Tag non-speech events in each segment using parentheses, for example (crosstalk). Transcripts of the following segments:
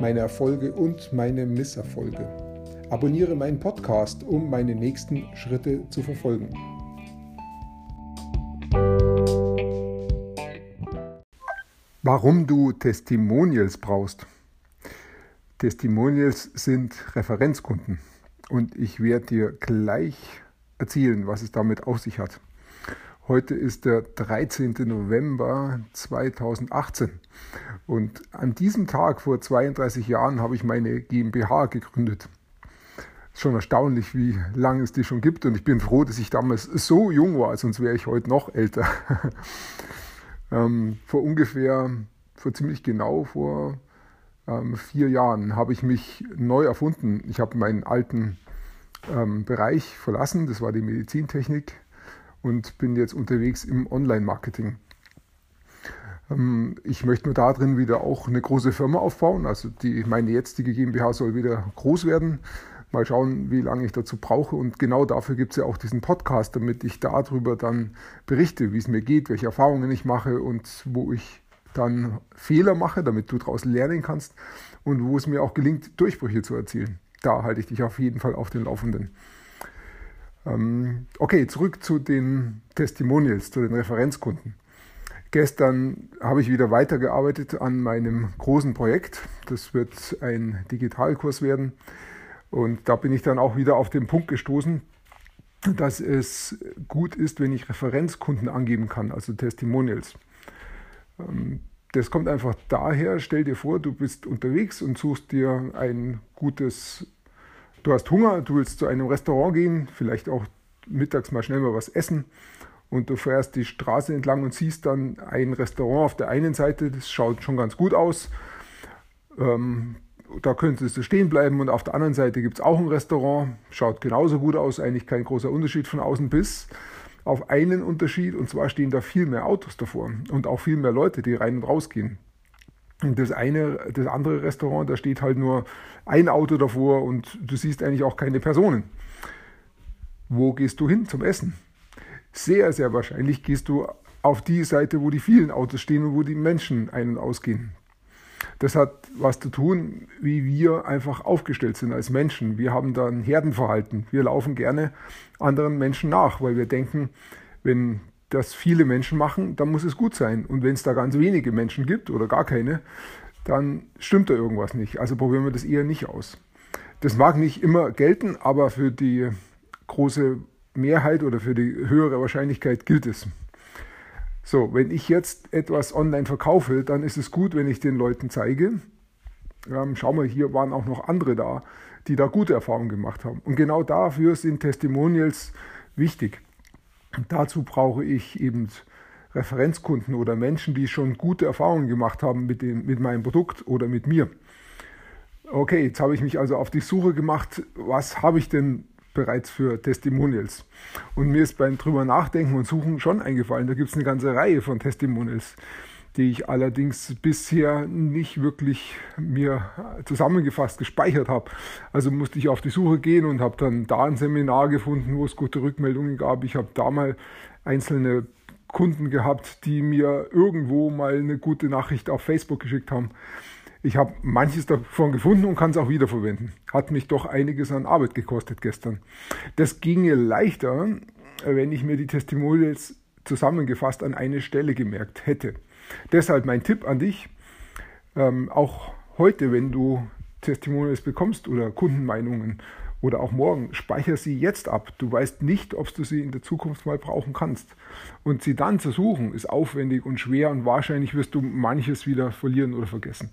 meine Erfolge und meine Misserfolge. Abonniere meinen Podcast, um meine nächsten Schritte zu verfolgen. Warum du Testimonials brauchst. Testimonials sind Referenzkunden und ich werde dir gleich erzählen, was es damit auf sich hat. Heute ist der 13. November 2018 und an diesem Tag vor 32 Jahren habe ich meine GmbH gegründet. Schon erstaunlich, wie lange es die schon gibt und ich bin froh, dass ich damals so jung war, sonst wäre ich heute noch älter. (laughs) ähm, vor ungefähr, vor ziemlich genau vor ähm, vier Jahren habe ich mich neu erfunden. Ich habe meinen alten ähm, Bereich verlassen, das war die Medizintechnik und bin jetzt unterwegs im Online-Marketing. Ähm, ich möchte nur darin wieder auch eine große Firma aufbauen. Also die, meine jetzige GmbH soll wieder groß werden. Mal schauen, wie lange ich dazu brauche. Und genau dafür gibt es ja auch diesen Podcast, damit ich darüber dann berichte, wie es mir geht, welche Erfahrungen ich mache und wo ich dann Fehler mache, damit du daraus lernen kannst und wo es mir auch gelingt, Durchbrüche zu erzielen. Da halte ich dich auf jeden Fall auf den Laufenden. Ähm, okay, zurück zu den Testimonials, zu den Referenzkunden. Gestern habe ich wieder weitergearbeitet an meinem großen Projekt. Das wird ein Digitalkurs werden. Und da bin ich dann auch wieder auf den Punkt gestoßen, dass es gut ist, wenn ich Referenzkunden angeben kann, also Testimonials. Ähm, das kommt einfach daher, stell dir vor, du bist unterwegs und suchst dir ein gutes Du hast Hunger, du willst zu einem Restaurant gehen, vielleicht auch mittags mal schnell mal was essen und du fährst die Straße entlang und siehst dann ein Restaurant auf der einen Seite, das schaut schon ganz gut aus. Ähm, da könntest du stehen bleiben und auf der anderen Seite gibt es auch ein Restaurant, schaut genauso gut aus, eigentlich kein großer Unterschied von außen bis auf einen Unterschied und zwar stehen da viel mehr Autos davor und auch viel mehr Leute, die rein und raus gehen. Das eine, das andere Restaurant, da steht halt nur ein Auto davor und du siehst eigentlich auch keine Personen. Wo gehst du hin zum Essen? Sehr, sehr wahrscheinlich gehst du auf die Seite, wo die vielen Autos stehen und wo die Menschen ein- und ausgehen. Das hat was zu tun, wie wir einfach aufgestellt sind als Menschen. Wir haben da ein Herdenverhalten. Wir laufen gerne anderen Menschen nach, weil wir denken, wenn das viele Menschen machen, dann muss es gut sein. Und wenn es da ganz wenige Menschen gibt oder gar keine, dann stimmt da irgendwas nicht. Also probieren wir das eher nicht aus. Das mag nicht immer gelten, aber für die große Mehrheit oder für die höhere Wahrscheinlichkeit gilt es. So, wenn ich jetzt etwas online verkaufe, dann ist es gut, wenn ich den Leuten zeige, ähm, schau mal, hier waren auch noch andere da, die da gute Erfahrungen gemacht haben. Und genau dafür sind Testimonials wichtig. Dazu brauche ich eben Referenzkunden oder Menschen, die schon gute Erfahrungen gemacht haben mit, dem, mit meinem Produkt oder mit mir. Okay, jetzt habe ich mich also auf die Suche gemacht, was habe ich denn bereits für Testimonials? Und mir ist beim drüber nachdenken und suchen schon eingefallen, da gibt es eine ganze Reihe von Testimonials, die ich allerdings bisher nicht wirklich mir zusammengefasst gespeichert habe. Also musste ich auf die Suche gehen und habe dann da ein Seminar gefunden, wo es gute Rückmeldungen gab. Ich habe da mal einzelne Kunden gehabt, die mir irgendwo mal eine gute Nachricht auf Facebook geschickt haben. Ich habe manches davon gefunden und kann es auch wiederverwenden. Hat mich doch einiges an Arbeit gekostet gestern. Das ginge leichter, wenn ich mir die Testimonials zusammengefasst an eine Stelle gemerkt hätte. Deshalb mein Tipp an dich, ähm, auch heute, wenn du Testimonials bekommst oder Kundenmeinungen oder auch morgen, speicher sie jetzt ab. Du weißt nicht, ob du sie in der Zukunft mal brauchen kannst. Und sie dann zu suchen, ist aufwendig und schwer und wahrscheinlich wirst du manches wieder verlieren oder vergessen.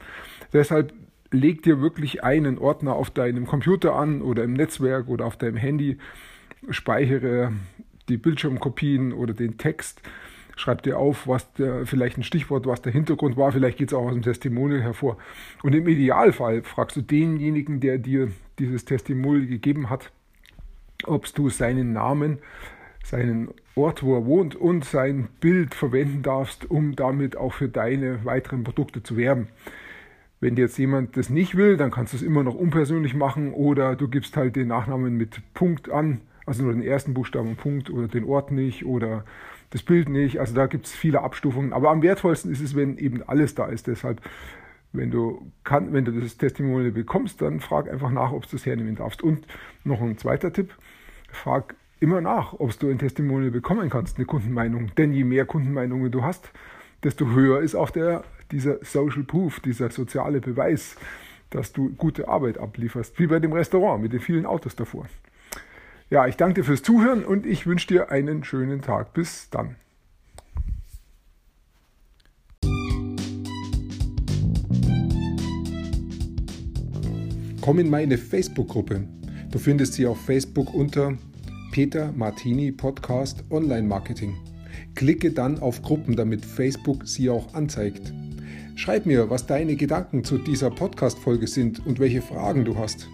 Deshalb leg dir wirklich einen Ordner auf deinem Computer an oder im Netzwerk oder auf deinem Handy, speichere die Bildschirmkopien oder den Text schreib dir auf, was der, vielleicht ein Stichwort, was der Hintergrund war, vielleicht geht es auch aus dem Testimonial hervor. Und im Idealfall fragst du denjenigen, der dir dieses Testimonial gegeben hat, ob du seinen Namen, seinen Ort, wo er wohnt und sein Bild verwenden darfst, um damit auch für deine weiteren Produkte zu werben. Wenn jetzt jemand das nicht will, dann kannst du es immer noch unpersönlich machen oder du gibst halt den Nachnamen mit Punkt an, also nur den ersten Buchstaben Punkt oder den Ort nicht oder das Bild nicht. Also da gibt es viele Abstufungen. Aber am wertvollsten ist es, wenn eben alles da ist. Deshalb, wenn du, kann, wenn du das Testimonial bekommst, dann frag einfach nach, ob du es hernehmen darfst. Und noch ein zweiter Tipp, frag immer nach, ob du ein Testimonial bekommen kannst, eine Kundenmeinung. Denn je mehr Kundenmeinungen du hast, desto höher ist auch der dieser Social Proof, dieser soziale Beweis, dass du gute Arbeit ablieferst, wie bei dem Restaurant mit den vielen Autos davor. Ja, ich danke dir fürs Zuhören und ich wünsche dir einen schönen Tag. Bis dann. Komm in meine Facebook-Gruppe. Du findest sie auf Facebook unter Peter Martini Podcast Online Marketing. Klicke dann auf Gruppen, damit Facebook sie auch anzeigt. Schreib mir, was deine Gedanken zu dieser Podcast-Folge sind und welche Fragen du hast.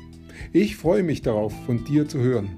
Ich freue mich darauf, von dir zu hören.